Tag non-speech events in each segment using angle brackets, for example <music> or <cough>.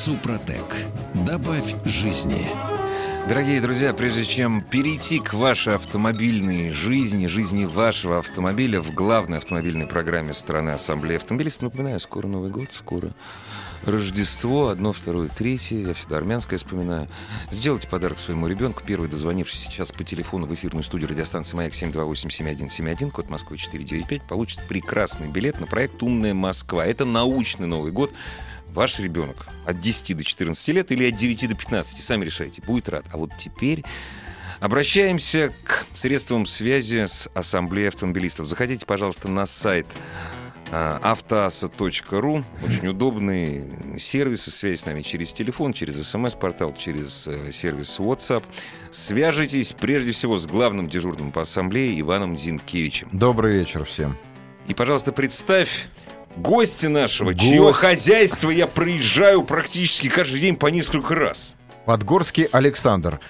Супротек. Добавь жизни. Дорогие друзья, прежде чем перейти к вашей автомобильной жизни, жизни вашего автомобиля в главной автомобильной программе страны Ассамблеи автомобилистов, напоминаю, скоро Новый год, скоро Рождество, одно, второе, третье, я всегда армянское вспоминаю. Сделайте подарок своему ребенку, первый дозвонившись сейчас по телефону в эфирную студию радиостанции «Маяк» 728-7171, код Москвы 495, получит прекрасный билет на проект «Умная Москва». Это научный Новый год, ваш ребенок от 10 до 14 лет или от 9 до 15, сами решайте, будет рад. А вот теперь обращаемся к средствам связи с Ассамблеей автомобилистов. Заходите, пожалуйста, на сайт а, автоаса.ру. Очень удобный сервис связи с нами через телефон, через смс-портал, через э, сервис WhatsApp. Свяжитесь прежде всего с главным дежурным по ассамблее Иваном Зинкевичем. Добрый вечер всем. И, пожалуйста, представь гостя нашего, Гость. чье хозяйство я проезжаю практически каждый день по несколько раз. Подгорский Александр,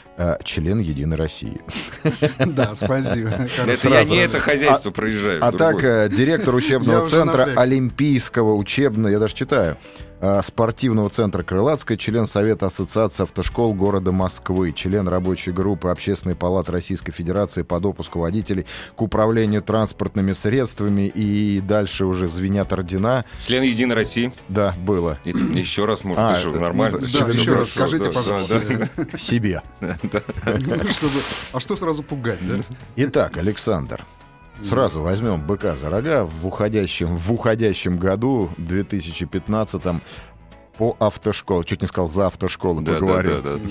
член Единой России. <laughs> Да, спасибо. <laughs> Это я не это хозяйство проезжаю. А так, э, директор учебного центра Олимпийского учебного, я даже читаю, Э, спортивного центра Крылатская, член Совета Ассоциации автошкол города Москвы, член рабочей группы Общественной палаты Российской Федерации по допуску водителей к управлению транспортными средствами и дальше уже звенят ордена. Член Единой России? Да, было. И, еще раз, может, а, нормально? Ну, да, еще раз скажите, пожалуйста. Себе. <laughs> <laughs> А что сразу пугать, да? Итак, Александр, Сразу возьмем быка за рога в уходящем, в уходящем году, 2015 по автошколе. Чуть не сказал за автошколу, да, поговорил. Да, да, да.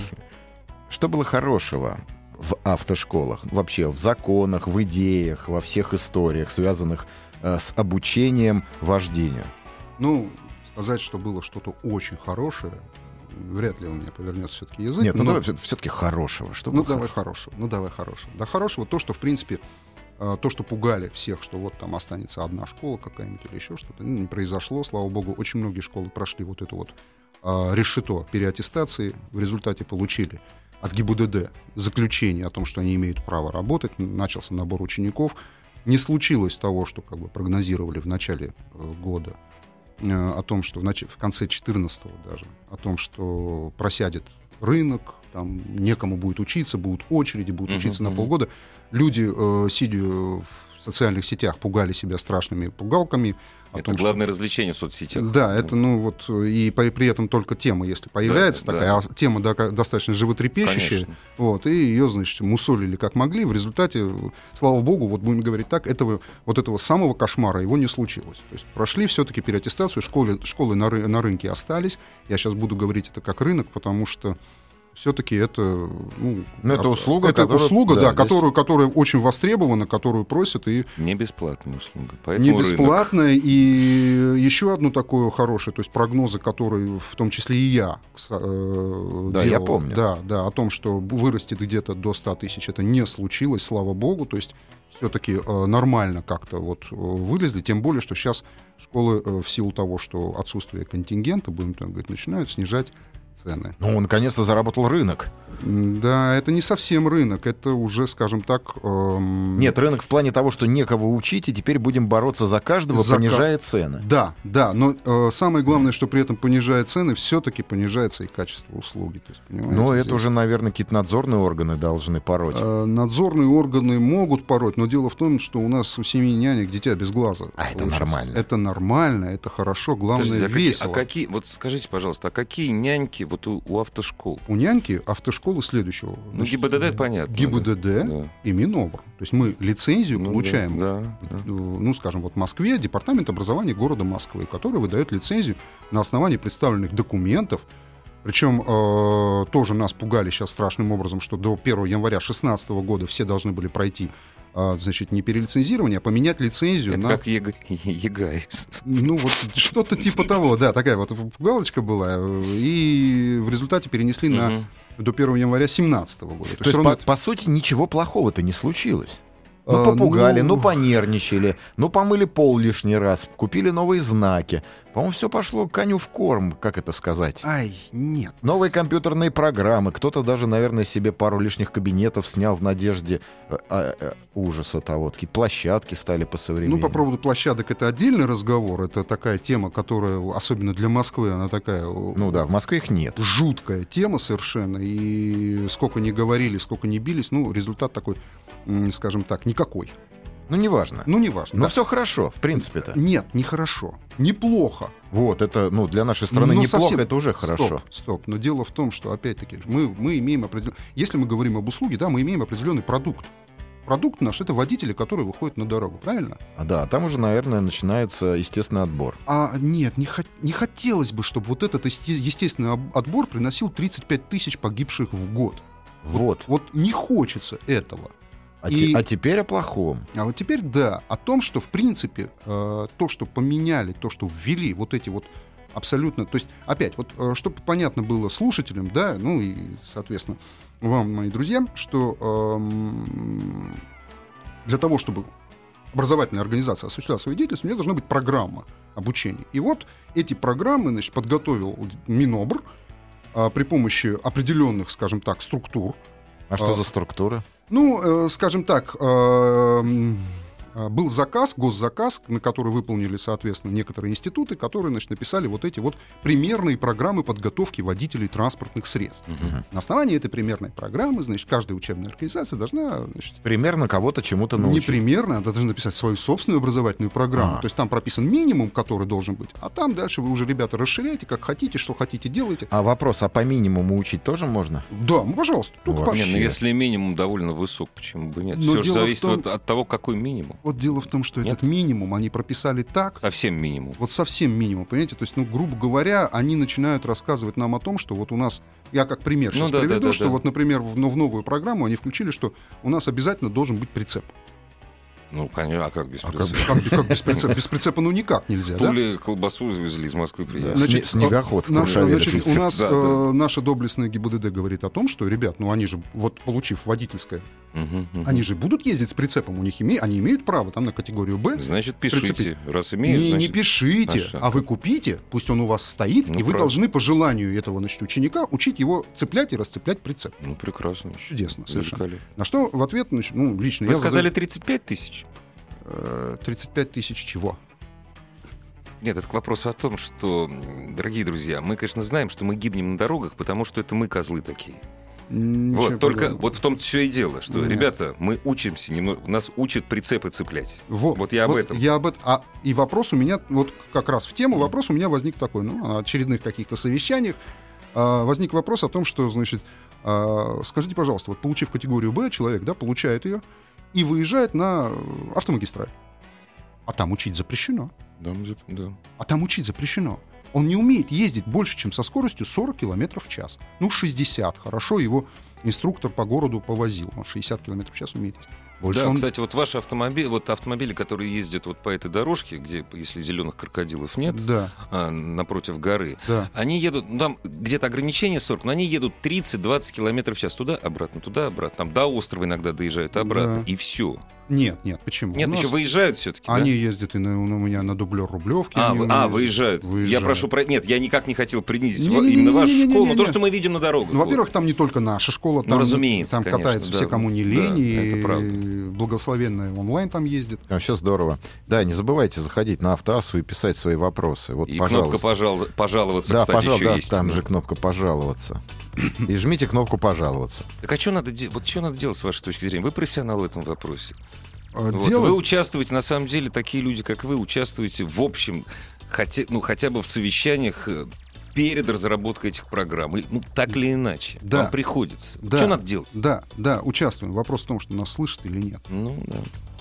Что было хорошего в автошколах? Вообще в законах, в идеях, во всех историях, связанных э, с обучением вождению? Ну, сказать, что было что-то очень хорошее, вряд ли у меня повернется все-таки язык. Нет, ну но... давай все-таки хорошего. Что ну давай хорошего. Ну давай хорошего. Да хорошего то, что в принципе а, то, что пугали всех, что вот там останется одна школа какая-нибудь или еще что-то, ну, не произошло, слава богу. Очень многие школы прошли вот это вот а, решето переаттестации, в результате получили от ГИБДД заключение о том, что они имеют право работать, начался набор учеников. Не случилось того, что как бы прогнозировали в начале э, года, о том, что в, конце 14 даже, о том, что просядет рынок, там некому будет учиться, будут очереди, будут uh-huh, учиться uh-huh. на полгода. Люди, э, сидя в социальных сетях, пугали себя страшными пугалками. Это том, главное что... развлечение в соцсетях. Да, это, ну вот, и при, при этом только тема, если появляется да, такая, да. а тема да, достаточно животрепещущая, Конечно. вот, и ее, значит, мусолили как могли. В результате, слава богу, вот будем говорить так, этого, вот этого самого кошмара его не случилось. То есть прошли все-таки переаттестацию, школы, школы на, ры, на рынке остались. Я сейчас буду говорить это как рынок, потому что все-таки это, ну, Но это услуга, это которая, услуга, да, да которую, которая очень востребована, которую просят и не бесплатная услуга, поэтому не бесплатная рынок. и еще одно такое хорошее, то есть прогнозы, которые в том числе и я э, да, делал, я помню, да, да, о том, что вырастет где-то до 100 тысяч, это не случилось, слава богу, то есть все-таки э, нормально как-то вот э, вылезли, тем более, что сейчас школы э, в силу того, что отсутствие контингента, будем так говорить, начинают снижать цены. Ну, наконец-то заработал рынок. Да, это не совсем рынок, это уже, скажем так... Эм... Нет, рынок в плане того, что некого учить, и теперь будем бороться за каждого, за понижая цены. Да, да, но э, самое главное, что при этом понижая цены, все-таки понижается и качество услуги. То есть, но здесь... это уже, наверное, какие-то надзорные органы должны пороть. Э, надзорные органы могут пороть, но дело в том, что у нас у семьи нянек дитя без глаза. А это нормально. Это нормально, это хорошо, главное, Подождите, а весело. Какие, а какие, вот скажите, пожалуйста, а какие няньки вот у, у автошкол? У няньки автошколы следующего. Ну, ГИБДД понятно. ГИБДД да. и Минобр. То есть мы лицензию ну, получаем, да, да, да. ну, скажем, вот в Москве, Департамент образования города Москвы, который выдает лицензию на основании представленных документов, причем э, тоже нас пугали сейчас страшным образом, что до 1 января 2016 года все должны были пройти а, значит, не перелицензирование, а поменять лицензию Это на... как ЕГ... <laughs> ЕГАИС. Ну, вот что-то типа того, да, такая вот галочка была, и в результате перенесли на до 1 января 2017 года. То, То есть, по, это... по сути, ничего плохого-то не случилось. Ну, попугали, ну... ну, понервничали, ну, помыли пол лишний раз, купили новые знаки. По-моему, все пошло коню в корм, как это сказать. Ай, нет. Новые компьютерные программы. Кто-то даже, наверное, себе пару лишних кабинетов снял в надежде э, э, э, ужаса того. Какие площадки стали по современному. Ну, по поводу площадок это отдельный разговор. Это такая тема, которая, особенно для Москвы, она такая... Ну да, в Москве их нет. Жуткая тема совершенно. И сколько не говорили, сколько не бились, ну, результат такой, скажем так, никакой. Ну, неважно. Ну, неважно. Но да. все хорошо, в принципе-то. Нет, нехорошо. Неплохо. Вот, это, ну, для нашей страны но неплохо, совсем... это уже хорошо. Стоп, стоп. Но дело в том, что, опять-таки, мы, мы имеем определенный... Если мы говорим об услуге, да, мы имеем определенный продукт. Продукт наш — это водители, которые выходят на дорогу, правильно? А, да, там уже, наверное, начинается естественный отбор. А нет, не, хот... не хотелось бы, чтобы вот этот естественный отбор приносил 35 тысяч погибших в год. Вот. Вот, вот не хочется этого. А, и... те, а теперь о плохом. А вот теперь да, о том, что в принципе э, то, что поменяли, то, что ввели вот эти вот абсолютно, то есть опять вот, э, чтобы понятно было слушателям, да, ну и соответственно вам, мои друзья, что э, для того, чтобы образовательная организация осуществляла свою деятельность, у нее должна быть программа обучения. И вот эти программы, значит, подготовил Минобр э, при помощи определенных, скажем так, структур. А что э, за структура? Ну, э, скажем так, э, был заказ, госзаказ, на который выполнили, соответственно, некоторые институты, которые значит, написали вот эти вот примерные программы подготовки водителей транспортных средств. Угу. На основании этой примерной программы, значит, каждая учебная организация должна... Значит, примерно кого-то чему-то научить. Не примерно, она должна написать свою собственную образовательную программу. А. То есть там прописан минимум, который должен быть, а там дальше вы уже, ребята, расширяете, как хотите, что хотите, делайте. А вопрос, а по минимуму учить тоже можно? Да, ну, пожалуйста. Только вот. Нет, ну если минимум довольно высок, почему бы нет? Но Все же зависит том... от, от того, какой минимум. Вот дело в том, что Нет? этот минимум они прописали так. Совсем минимум. Вот совсем минимум, понимаете? То есть, ну, грубо говоря, они начинают рассказывать нам о том, что вот у нас, я как пример сейчас ну, да, приведу, да, да, что да. вот, например, в, в новую программу они включили, что у нас обязательно должен быть прицеп. Ну, конечно, а как без прицепа? А как, как, как без прицепа? <laughs> Без прицепа ну никак нельзя, То да? ли колбасу завезли из Москвы приехали. Значит, Снегоход в наш, значит, У нас да, э, да. наша доблестная ГИБДД говорит о том, что, ребят, ну они же, вот получив водительское, угу, угу. они же будут ездить с прицепом, у них име, они имеют право там на категорию Б. Значит, пишите. Прицепить. Раз имеют, не, значит... не пишите, Наша. а вы купите, пусть он у вас стоит, ну, и вы правда. должны по желанию этого значит, ученика учить его цеплять и расцеплять прицеп. Ну, прекрасно. Чудесно, совершенно. На что в ответ, значит, ну, лично вы я... сказали задаю... 35 тысяч? 35 э, тысяч чего? Нет, это к вопросу о том, что, дорогие друзья, мы, конечно, знаем, что мы гибнем на дорогах, потому что это мы козлы такие. Ничего вот, только подобного. вот в том все и дело, что, Нет. ребята, мы учимся, немного, нас учат прицепы цеплять. Вот, вот я об этом. Я об этом. А, и вопрос у меня, вот как раз в тему, вопрос у меня возник такой, ну, на очередных каких-то совещаниях, а, возник вопрос о том, что, значит, а, скажите, пожалуйста, вот получив категорию Б, человек, да, получает ее, и выезжает на автомагистраль. А там учить запрещено. Да, да. А там учить запрещено. Он не умеет ездить больше, чем со скоростью 40 км в час. Ну, 60. Хорошо, его инструктор по городу повозил. Он 60 км в час умеет ездить. Больше да, он... кстати, вот ваши автомобили, вот автомобили, которые ездят вот по этой дорожке, где, если зеленых крокодилов нет, да. а, напротив горы, да. они едут, ну, там где-то ограничение 40, но они едут 30-20 километров в час туда-обратно, туда-обратно. Там до острова иногда доезжают обратно, да. и все. Нет, нет, почему? Нет, еще выезжают все-таки. Они да? ездят и на, у меня на дублер Рублевки. А, вы, а выезжают. выезжают. Я прошу про... Нет, я никак не хотел принизить не, не, именно не, вашу не, не, школу, не, не, но то, что мы видим на дорогах. Ну, во-первых, там не только наша школа, ну, там, разумеется, там конечно, катаются да, все, кому не лень, да, и это правда. благословенная онлайн там ездит. Вообще здорово. Да, не забывайте заходить на Автоассу и писать свои вопросы. Вот, и пожалуйста. кнопка пожал... «Пожаловаться», да, кстати, пожал... еще да, есть. там да. же кнопка «Пожаловаться». И жмите кнопку «Пожаловаться». Так а что надо, де... вот что надо делать с вашей точки зрения? Вы профессионал в этом вопросе. А, вот. Дело... Вы участвуете, на самом деле, такие люди, как вы, участвуете в общем, хотя, ну, хотя бы в совещаниях э, перед разработкой этих программ. Ну, так или иначе. Да. Вам приходится. Да. Что надо делать? Да, да, участвуем. Вопрос в том, что нас слышат или нет. Ну, да.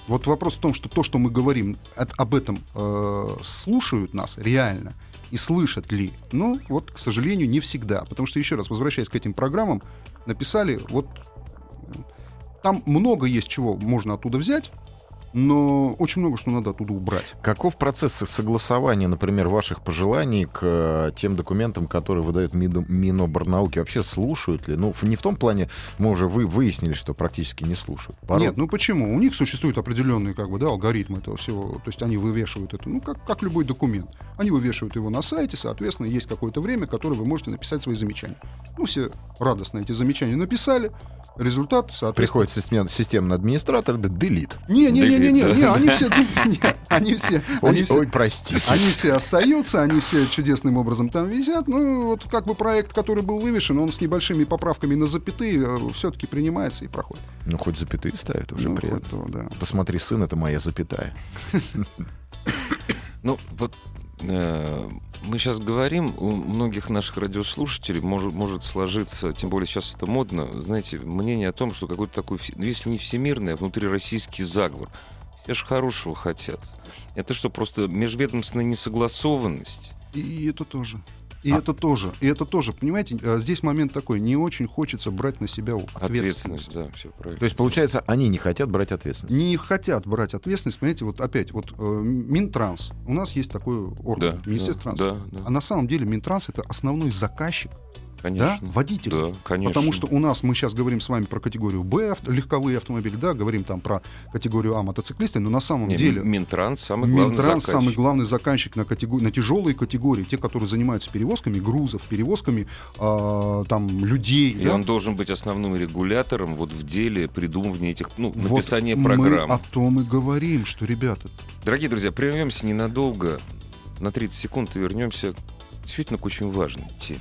Вот вопрос в том, что то, что мы говорим, от, об этом э, слушают нас реально и слышат ли. Ну, вот, к сожалению, не всегда. Потому что, еще раз, возвращаясь к этим программам, написали вот там много есть чего можно оттуда взять, но очень много что надо оттуда убрать. Каков процесс согласования, например, ваших пожеланий к э, тем документам, которые выдает Миноборнауки? Вообще слушают ли? Ну, не в том плане, мы уже вы выяснили, что практически не слушают. Порой... Нет, ну почему? У них существуют определенные как бы, да, алгоритмы этого всего. То есть они вывешивают это, ну, как, как любой документ. Они вывешивают его на сайте, соответственно, есть какое-то время, которое вы можете написать свои замечания. Ну, все радостно эти замечания написали, результат, соответственно... Приходит систем, системный администратор, да, делит. Не-не-не-не, не, они все, <laughs> <laughs> они все, они все, ой, простите. Они все остаются, они все чудесным образом там висят. Ну, вот как бы проект, который был вывешен, он с небольшими поправками на запятые э, все-таки принимается и проходит. Ну, хоть запятые ставят, уже ну, приятно. То, да. Посмотри, сын, это моя запятая. Ну, вот э, мы сейчас говорим, у многих наших радиослушателей может, может сложиться, тем более сейчас это модно, знаете, мнение о том, что какой-то такой, ну, если не всемирный, а внутрироссийский заговор. Все же хорошего хотят. Это что, просто межведомственная несогласованность? И это тоже. И а... это тоже, и это тоже, понимаете, э, здесь момент такой, не очень хочется брать на себя ответственность. ответственность да, все правильно. То есть, получается, они не хотят брать ответственность? Не хотят брать ответственность, понимаете, вот опять, вот э, Минтранс, у нас есть такой орган, да, Министерство да, транспорта. Да, да. А на самом деле Минтранс это основной заказчик Конечно. Да, водитель. Да, конечно. Потому что у нас, мы сейчас говорим с вами про категорию Б, легковые автомобили, да, говорим там про категорию А, мотоциклисты, но на самом Не, деле... Минтранс самый главный Минтранс заказчик. самый главный заказчик на, категории, на тяжелые категории, те, которые занимаются перевозками грузов, перевозками э, там людей. И да? он должен быть основным регулятором вот в деле придумывания этих, ну, вот написания программ. Мы о том и говорим, что, ребята... Дорогие друзья, прервемся ненадолго, на 30 секунд и вернемся действительно к очень важной теме.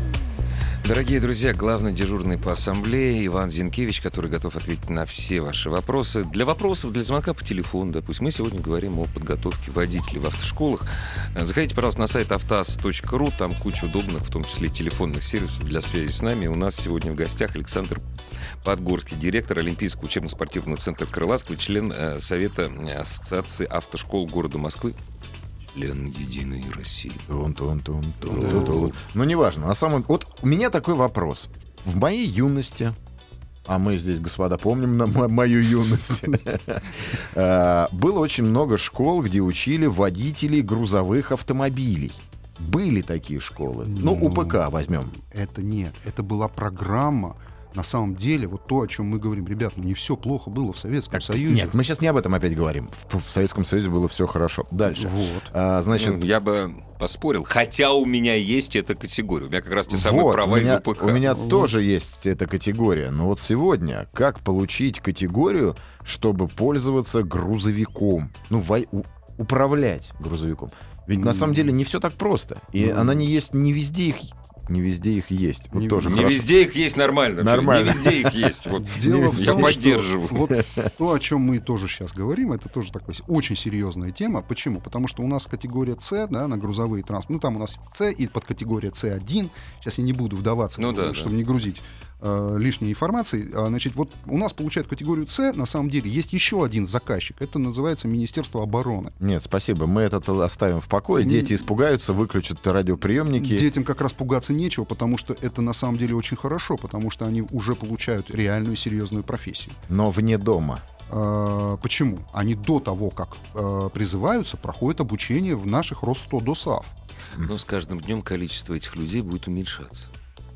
Дорогие друзья, главный дежурный по ассамблее Иван Зинкевич, который готов ответить на все ваши вопросы. Для вопросов, для звонка по телефону, допустим, мы сегодня говорим о подготовке водителей в автошколах. Заходите, пожалуйста, на сайт автоаз.ру, там куча удобных, в том числе телефонных сервисов для связи с нами. У нас сегодня в гостях Александр Подгорский, директор Олимпийского учебно-спортивного центра Крылатского, член э, Совета Ассоциации автошкол города Москвы член Единой России. Тун -тун -тун -тун -тун. Ну, неважно. На самом... Вот у меня такой вопрос. В моей юности, а мы здесь, господа, помним на мою юность, <laughs> э, было очень много школ, где учили водителей грузовых автомобилей. Были такие школы. Ну, ну УПК возьмем. Это нет. Это была программа на самом деле вот то, о чем мы говорим, ребят, ну не все плохо было в Советском так, Союзе. Нет, мы сейчас не об этом опять говорим. В, в Советском Союзе было все хорошо. Дальше. Вот. А, значит, ну, я бы поспорил, хотя у меня есть эта категория. У меня как раз те самые вот, права меня, из УПК. У меня вот. тоже есть эта категория. Но вот сегодня как получить категорию, чтобы пользоваться грузовиком? Ну, во, у, управлять грузовиком. Ведь mm. на самом деле не все так просто. И mm. она не есть не везде их не везде их есть. Вот не, тоже не везде их есть нормально. Нормально. Не везде их есть. Вот. <laughs> Дело в том, Я поддерживаю. Что, вот <laughs> то, о чем мы тоже сейчас говорим, это тоже такая очень серьезная тема. Почему? Потому что у нас категория С, да, на грузовые транспорты, ну там у нас С и подкатегория С1. Сейчас я не буду вдаваться, ну, да, чтобы да. не грузить э, лишней информации. А, значит, вот у нас получает категорию С, на самом деле, есть еще один заказчик. Это называется Министерство обороны. Нет, спасибо. Мы это оставим в покое. Дети испугаются, выключат радиоприемники. Детям как раз пугаться нечего, потому что это на самом деле очень хорошо, потому что они уже получают реальную серьезную профессию. Но вне дома. А, почему? Они до того, как э, призываются, проходят обучение в наших Ростодосав. Но с каждым днем количество этих людей будет уменьшаться.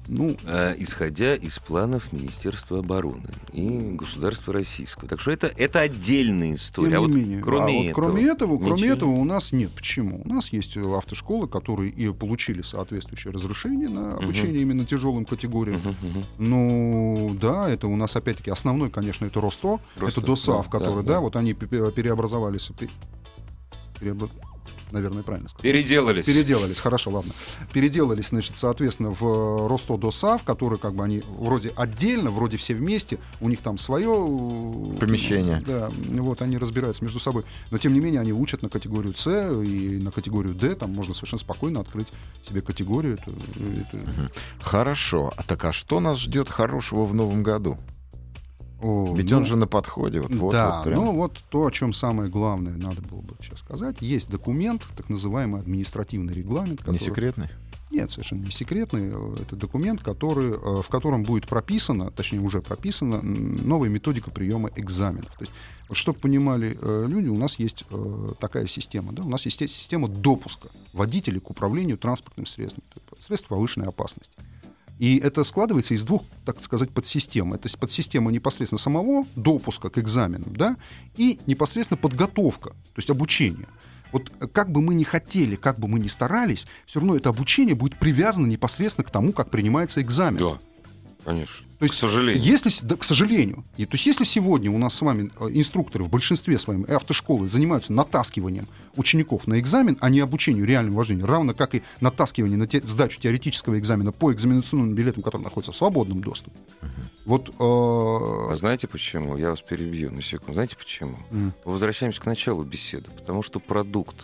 Ну, э, исходя из планов Министерства обороны и государства российского. Так что это, это отдельная история. Тем а не менее. Вот, кроме, а вот этого, кроме этого, кроме этого у нас нет. Почему? У нас есть автошколы, которые и получили соответствующее разрешение на обучение uh-huh. именно тяжелым категориям. Uh-huh, uh-huh. Ну, да, это у нас опять-таки основной, конечно, это РОСТО, Росто, это ДОСАВ, да, который, да, да, вот они переобразовались переобр наверное, правильно сказал. Переделались. Переделались, хорошо, ладно. Переделались, значит, соответственно, в Ростодосав, который как бы они вроде отдельно, вроде все вместе, у них там свое... Э, Помещение. Да, вот они разбираются между собой. Но, тем не менее, они учат на категорию С и на категорию Д, там можно совершенно спокойно открыть себе категорию. Это, это... Хорошо. А так а что нас ждет хорошего в новом году? О, Ведь ну, он же на подходе. Вот, вот, да, вот ну вот то, о чем самое главное надо было бы сейчас сказать. Есть документ, так называемый административный регламент. Который... Не секретный? Нет, совершенно не секретный. Это документ, который, э, в котором будет прописано, точнее уже прописана, новая методика приема экзаменов. То есть, чтобы понимали э, люди, у нас есть э, такая система. Да? У нас есть система допуска водителей к управлению транспортным средством, средств повышенной опасности. И это складывается из двух, так сказать, подсистем. Это подсистема непосредственно самого допуска к экзаменам, да, и непосредственно подготовка, то есть обучение. Вот как бы мы ни хотели, как бы мы ни старались, все равно это обучение будет привязано непосредственно к тому, как принимается экзамен. Да, конечно. То есть, к сожалению. Если, да, к сожалению. И, то есть, если сегодня у нас с вами э, инструкторы в большинстве своем автошколы занимаются натаскиванием учеников на экзамен, а не обучению реальному вождению, равно как и натаскивание на те, сдачу теоретического экзамена по экзаменационным билетам, которые находятся в свободном доступе. Uh-huh. Вот, э... А знаете почему? Я вас перебью на секунду. Знаете почему? Uh-huh. Возвращаемся к началу беседы. Потому что продукт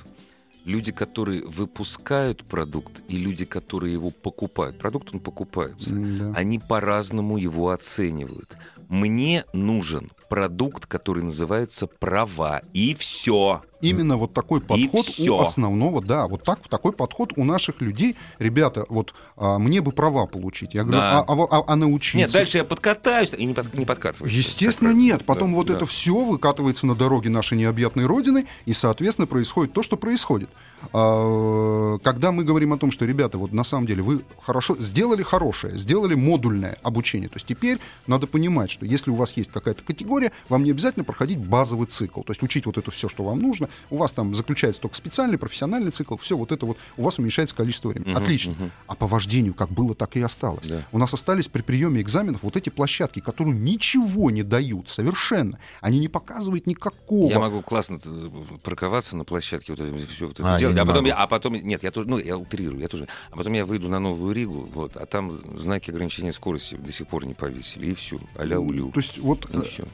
люди, которые выпускают продукт, и люди, которые его покупают, продукт он покупается, да. они по-разному его оценивают. Мне нужен продукт, который называется права, и все. Именно вот такой подход у основного, да, вот так, такой подход у наших людей. Ребята, вот а, мне бы права получить. Я говорю, да. а, а, а, а научиться? Нет, дальше я подкатаюсь и не, под, не подкатываюсь. Естественно, нет. Потом да, вот да. это все выкатывается на дороге нашей необъятной родины, и, соответственно, происходит то, что происходит. А, когда мы говорим о том, что, ребята, вот на самом деле вы хорошо сделали хорошее, сделали модульное обучение, то есть теперь надо понимать, что если у вас есть какая-то категория, вам не обязательно проходить базовый цикл, то есть учить вот это все, что вам нужно, у вас там заключается только специальный, профессиональный цикл, все вот это вот, у вас уменьшается количество времени. Угу, Отлично. Угу. А по вождению как было, так и осталось. Да. У нас остались при приеме экзаменов вот эти площадки, которые ничего не дают совершенно. Они не показывают никакого. Я могу классно э, парковаться на площадке, вот это все вот это а, делать, а потом, я, а потом, нет, я тоже, ну, я утрирую, я тоже, а потом я выйду на Новую Ригу, вот, а там знаки ограничения скорости до сих пор не повесили, и все, а-ля улю. То есть вот, и все.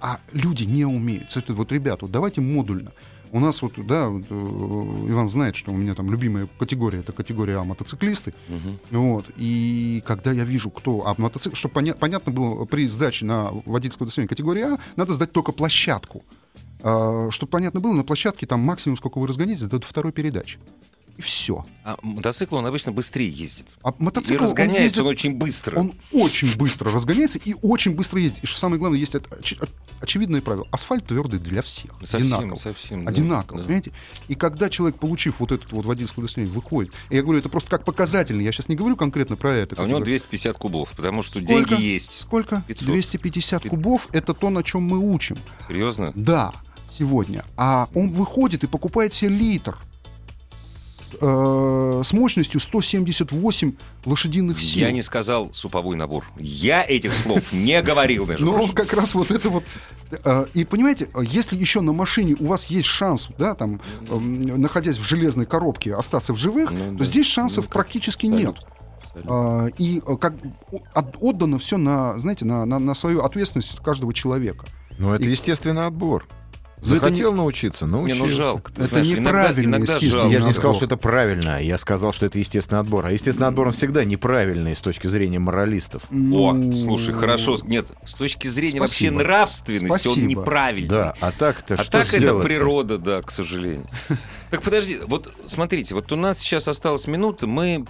а люди не умеют. Вот, ребята, вот давайте модульно. У нас вот, да, вот, э, Иван знает, что у меня там любимая категория, это категория А мотоциклисты. Угу. Вот. И когда я вижу, кто... А мотоцикл, чтобы поня- понятно было, при сдаче на водительское удостоверение категории А надо сдать только площадку. А, чтобы понятно было, на площадке там максимум, сколько вы разгоните, это второй передачи и все. А мотоцикл, он обычно быстрее ездит. А мотоцикл, и разгоняется он, ездит, он очень быстро. Он очень быстро разгоняется и очень быстро ездит. И что самое главное, есть оч- очевидное правило. Асфальт твердый для всех. Совсем, одинаково. Совсем, одинаково, да, понимаете? И когда человек, получив вот этот вот водительское удостоверение, выходит, я говорю, это просто как показательно, я сейчас не говорю конкретно про это. А у него 250 кубов, потому что Сколько? деньги есть. Сколько? 500. 250 500. кубов — это то, на чем мы учим. Серьезно? Да, сегодня. А он выходит и покупает себе литр э, с мощностью 178 лошадиных сил. Я не сказал суповой набор. Я этих слов не говорил даже. Ну, как раз вот это вот. Э, и понимаете, если еще на машине у вас есть шанс, да, там, э, находясь в железной коробке, остаться в живых, ну, то да. здесь шансов ну, практически нет. А, и э, как отдано все на, знаете, на, на, на свою ответственность каждого человека. Ну, это и... естественный отбор. Захотел не... научиться, научился. Не, ну жалко. Это знаешь, неправильно, иногда, иногда Я же не сказал, что это правильно. Я сказал, что это естественный отбор. А естественный отбор, он всегда неправильный с точки зрения моралистов. Ну... О, слушай, хорошо. Нет, с точки зрения Спасибо. вообще нравственности Спасибо. он неправильный. Да, а так-то А так это природа, да, к сожалению. <laughs> Так подожди, вот смотрите, вот у нас сейчас осталась минута, мы,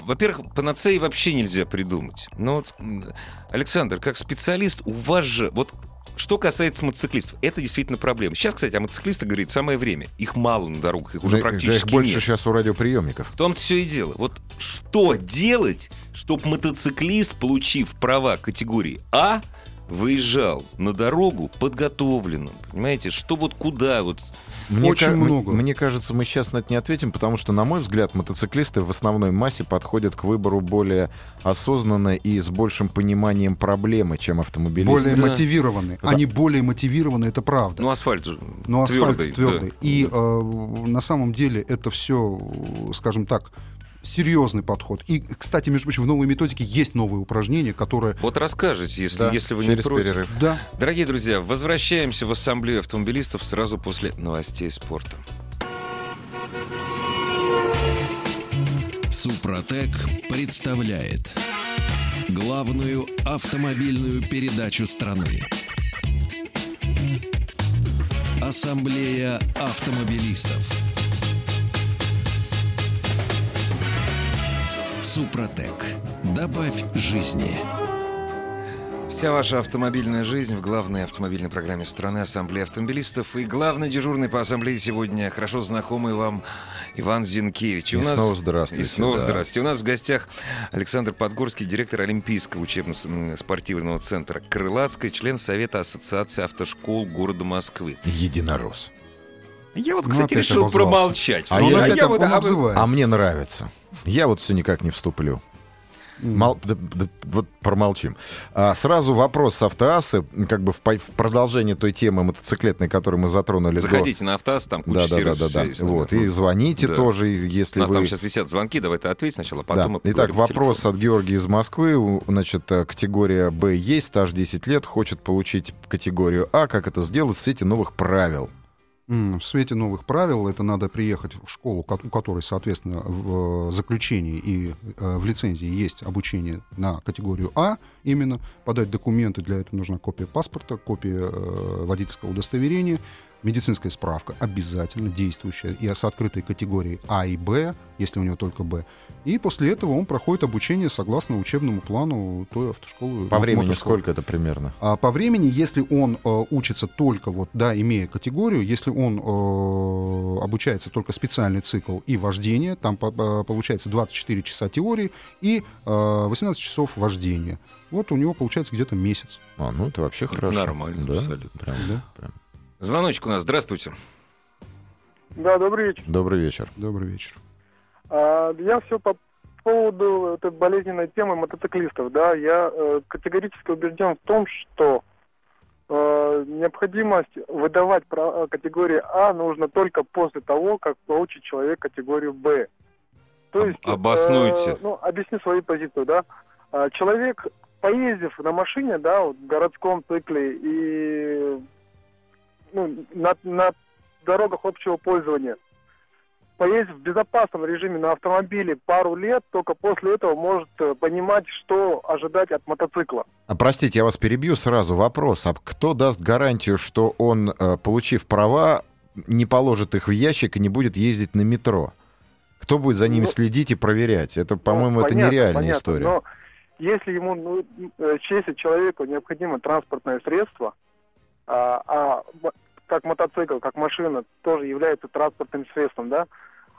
во-первых, панацеи вообще нельзя придумать. Но вот, Александр, как специалист, у вас же, вот что касается мотоциклистов, это действительно проблема. Сейчас, кстати, о мотоциклистах говорит самое время. Их мало на дорогах, их уже да, практически да их больше нет. сейчас у радиоприемников. В том-то все и дело. Вот что делать, чтобы мотоциклист, получив права категории А, выезжал на дорогу подготовленным? Понимаете, что вот куда вот мне Очень ка- много. Мне кажется, мы сейчас на это не ответим, потому что, на мой взгляд, мотоциклисты в основной массе подходят к выбору более осознанно и с большим пониманием проблемы, чем автомобилисты. Более да. мотивированы. Да. Они более мотивированы, это правда. Ну, асфальт же Ну, асфальт твердый. твердый. Да. И э, на самом деле это все, скажем так, серьезный подход. И, кстати, между прочим, в новой методике есть новые упражнения, которые... Вот расскажите, если, да, если вы не против. Перерыв. Да. Дорогие друзья, возвращаемся в ассамблею автомобилистов сразу после новостей спорта. Супротек представляет главную автомобильную передачу страны. Ассамблея автомобилистов. Супротек. Добавь жизни. Вся ваша автомобильная жизнь в главной автомобильной программе страны Ассамблеи автомобилистов. И главный дежурный по ассамблее сегодня хорошо знакомый вам Иван Зинкевич. И, и снова здравствуйте. И снова да. здравствуйте. У нас в гостях Александр Подгорский, директор Олимпийского учебно-спортивного центра Крылатской, член Совета Ассоциации автошкол города Москвы. Единорос. Я вот, ну, кстати, решил промолчать. А, я, а, я вот, а, а мне нравится. Я вот все никак не вступлю. Мол, да, да, вот промолчим. А, сразу вопрос с автоассы, как бы в, в продолжение той темы мотоциклетной, которую мы затронули. Заходите до... на автоасс, там куча да, да, да, да, да. Вот, и звоните да. тоже, если У нас вы... там сейчас висят звонки, давай ты ответь сначала, а потом да. Итак, вопрос от Георгия из Москвы. Значит, э, категория Б есть, стаж 10 лет, хочет получить категорию А. Как это сделать в свете новых правил? В свете новых правил это надо приехать в школу, у которой, соответственно, в э, заключении и э, в лицензии есть обучение на категорию А, именно. Подать документы, для этого нужна копия паспорта, копия э, водительского удостоверения, медицинская справка обязательно действующая и с открытой категорией А и Б, если у него только Б. И после этого он проходит обучение согласно учебному плану той автошколы. По времени мотошколы. сколько это примерно? А по времени, если он э, учится только вот, да, имея категорию, если он э, обучается только специальный цикл и вождение, там по, по, получается 24 часа теории и э, 18 часов вождения. Вот у него получается где-то месяц. А, ну это вообще хорошо. Нормально, да? абсолютно. Прям, да? Прям. Звоночек у нас. Здравствуйте. Да, добрый вечер. Добрый вечер. Добрый вечер. А, я все по поводу этой болезненной темы мотоциклистов. Да, я э, категорически убежден в том, что э, необходимость выдавать про, категорию А нужно только после того, как получит человек категорию Б. То есть, Обоснуйте. Э, ну, объясню свою позицию, да. А, человек, поездив на машине, да, вот, в городском цикле и ну, на, на дорогах общего пользования. Поездить в безопасном режиме на автомобиле пару лет, только после этого может э, понимать, что ожидать от мотоцикла. А простите, я вас перебью сразу. Вопрос. А кто даст гарантию, что он, э, получив права, не положит их в ящик и не будет ездить на метро? Кто будет за ними ну, следить и проверять? Это, по-моему, ну, это нереальная понятно, история. Но если ему, ну, э, если человеку необходимо транспортное средство, а, а как мотоцикл, как машина тоже является транспортным средством, да,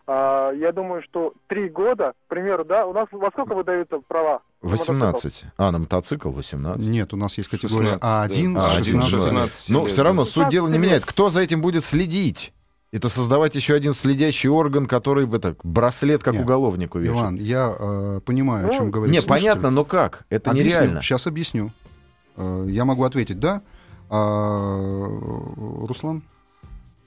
а, я думаю, что три года, к примеру, да, у нас во сколько выдаются права? 18. А, на мотоцикл 18. Нет, у нас есть категория А1, да. 16. 16. Но все равно суть дела не меняет. Кто за этим будет следить? Это создавать еще один следящий орган, который бы так браслет как Нет, уголовнику вешает. Иван, я э, понимаю, о чем ну, говорит. Не, понятно, но как? Это объясню, нереально. Сейчас объясню. Э, я могу ответить, да. А, Руслан?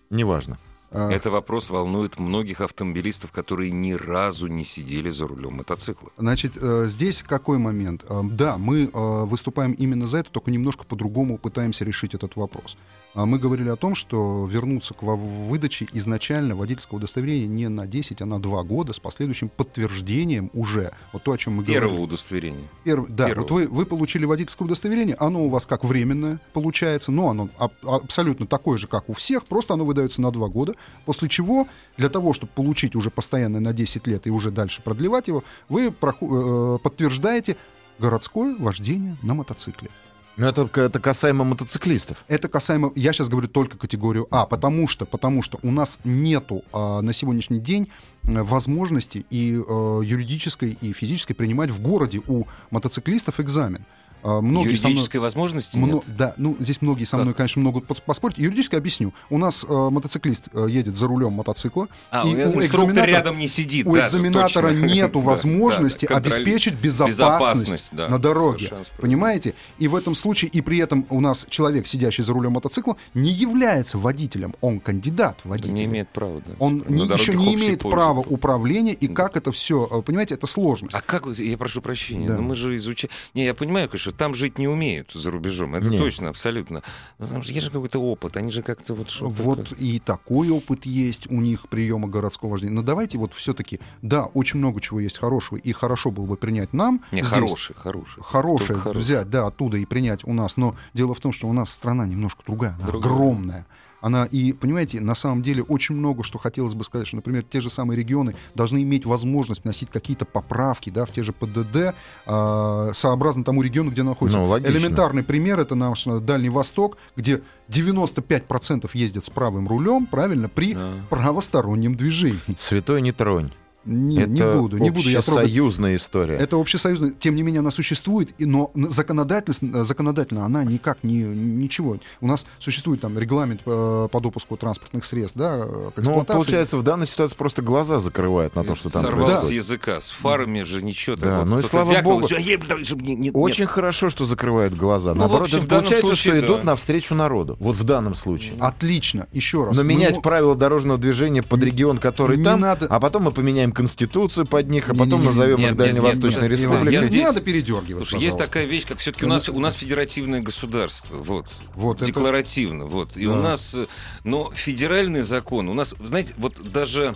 Неважно. А. Это вопрос волнует многих автомобилистов, которые ни разу не сидели за рулем мотоцикла. Значит, э, здесь какой момент? Э, да, мы э, выступаем именно за это, только немножко по-другому пытаемся решить этот вопрос. А мы говорили о том, что вернуться к выдаче изначально водительского удостоверения не на 10, а на 2 года с последующим подтверждением уже. Вот то, о чем мы Первого говорили. Первого удостоверения. Перв... Да, Первого. вот вы, вы получили водительское удостоверение, оно у вас как временное получается, но оно аб- абсолютно такое же, как у всех, просто оно выдается на 2 года, после чего для того, чтобы получить уже постоянное на 10 лет и уже дальше продлевать его, вы проху- э, подтверждаете городское вождение на мотоцикле. Но это, это касаемо мотоциклистов. Это касаемо, я сейчас говорю только категорию А, потому что, потому что у нас нету а, на сегодняшний день э, возможности и а, юридической, и физической принимать в городе у мотоциклистов экзамен. А, многие Юридической мной, возможности мно, нет? Да, ну здесь многие со мной, конечно, могут поспорить. Юридически объясню. У нас э, мотоциклист э, едет за рулем мотоцикла. А, и у экзаменатора рядом не сидит. У да, экзаменатора точно. нету <laughs> возможности да, да, обеспечить безопасность, безопасность да, на дороге. Понимаете? И в этом случае, и при этом у нас человек, сидящий за рулем мотоцикла, не является водителем. Он кандидат водителя. Не имеет права. Да. Он не, еще не имеет права управления. И как это все, э, понимаете, это сложность. А как, я прошу прощения, да. но мы же изучаем... Не, я понимаю, конечно, там жить не умеют за рубежом. Это Нет. точно, абсолютно. Но там же есть же какой-то опыт. Они же как-то вот что Вот такое... и такой опыт есть у них приема городского вождения. Но давайте вот все-таки, да, очень много чего есть хорошего, и хорошо было бы принять нам. Не, здесь, хороший, хороший. Хорошее взять, да, оттуда и принять у нас. Но дело в том, что у нас страна немножко другая, другая. огромная Она и, понимаете, на самом деле очень много, что хотелось бы сказать, что, например, те же самые регионы должны иметь возможность вносить какие-то поправки, да, в те же ПДД, э, сообразно тому региону, где находится. Ну, логично. Элементарный пример — это наш э, Дальний Восток, где 95% ездят с правым рулем, правильно, при Да. правостороннем движении. Святой не тронь. Не, это не буду, не буду я трогать. союзная история. Это общесоюзная, тем не менее она существует, и- но законодательно, законодательно она никак не ничего. У нас существует там регламент э, по допуску транспортных средств, да, э, Ну, получается, в данной ситуации просто глаза закрывают на то, что там Сорвался Да. с происходит. языка. С фарами же ничего Да, такого. ну и слава вякнул, богу. всё, «Ей, блин, чтобы не- не- Очень хорошо, что закрывают глаза. Ну, Наоборот, общем, это получается, случае, что идут да. навстречу народу. Вот в данном случае. Отлично, еще раз. Но Мы менять мо- правила дорожного движения под регион, который Не там, надо. а потом мы поменяем конституцию под них, а потом назовем нет, их Дальневосточной Республикой. не здесь- надо передергивать, Слушай, есть такая вещь, как все-таки у нас у нас федеративное государство, вот, Вот это- декларативно, вот, и Да. у нас, э, но федеральный закон, у нас, знаете, вот даже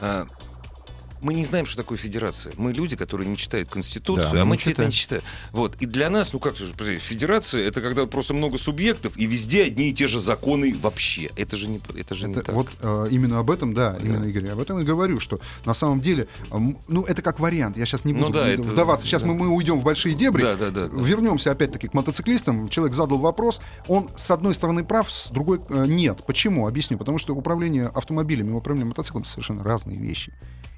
э, мы не знаем, что такое федерация. Мы люди, которые не читают Конституцию, Да, а мы не читаем. не читаем. Вот. И для нас, ну как же, федерация это когда просто много субъектов, и везде одни и те же законы вообще. Это же не, это же не Это так. вот э, именно об этом, да, именно, Игорь, об этом и говорю, что на самом деле, эм, ну, это как вариант, я сейчас не Ну буду да, м, это- вдаваться, сейчас да. мы, мы уйдем в большие дебри, Да, да, да, да. вернемся опять-таки к мотоциклистам, человек задал вопрос, он с одной стороны прав, с другой э, нет. Почему? Объясню, потому что управление автомобилями и управление мотоциклом совершенно разные вещи.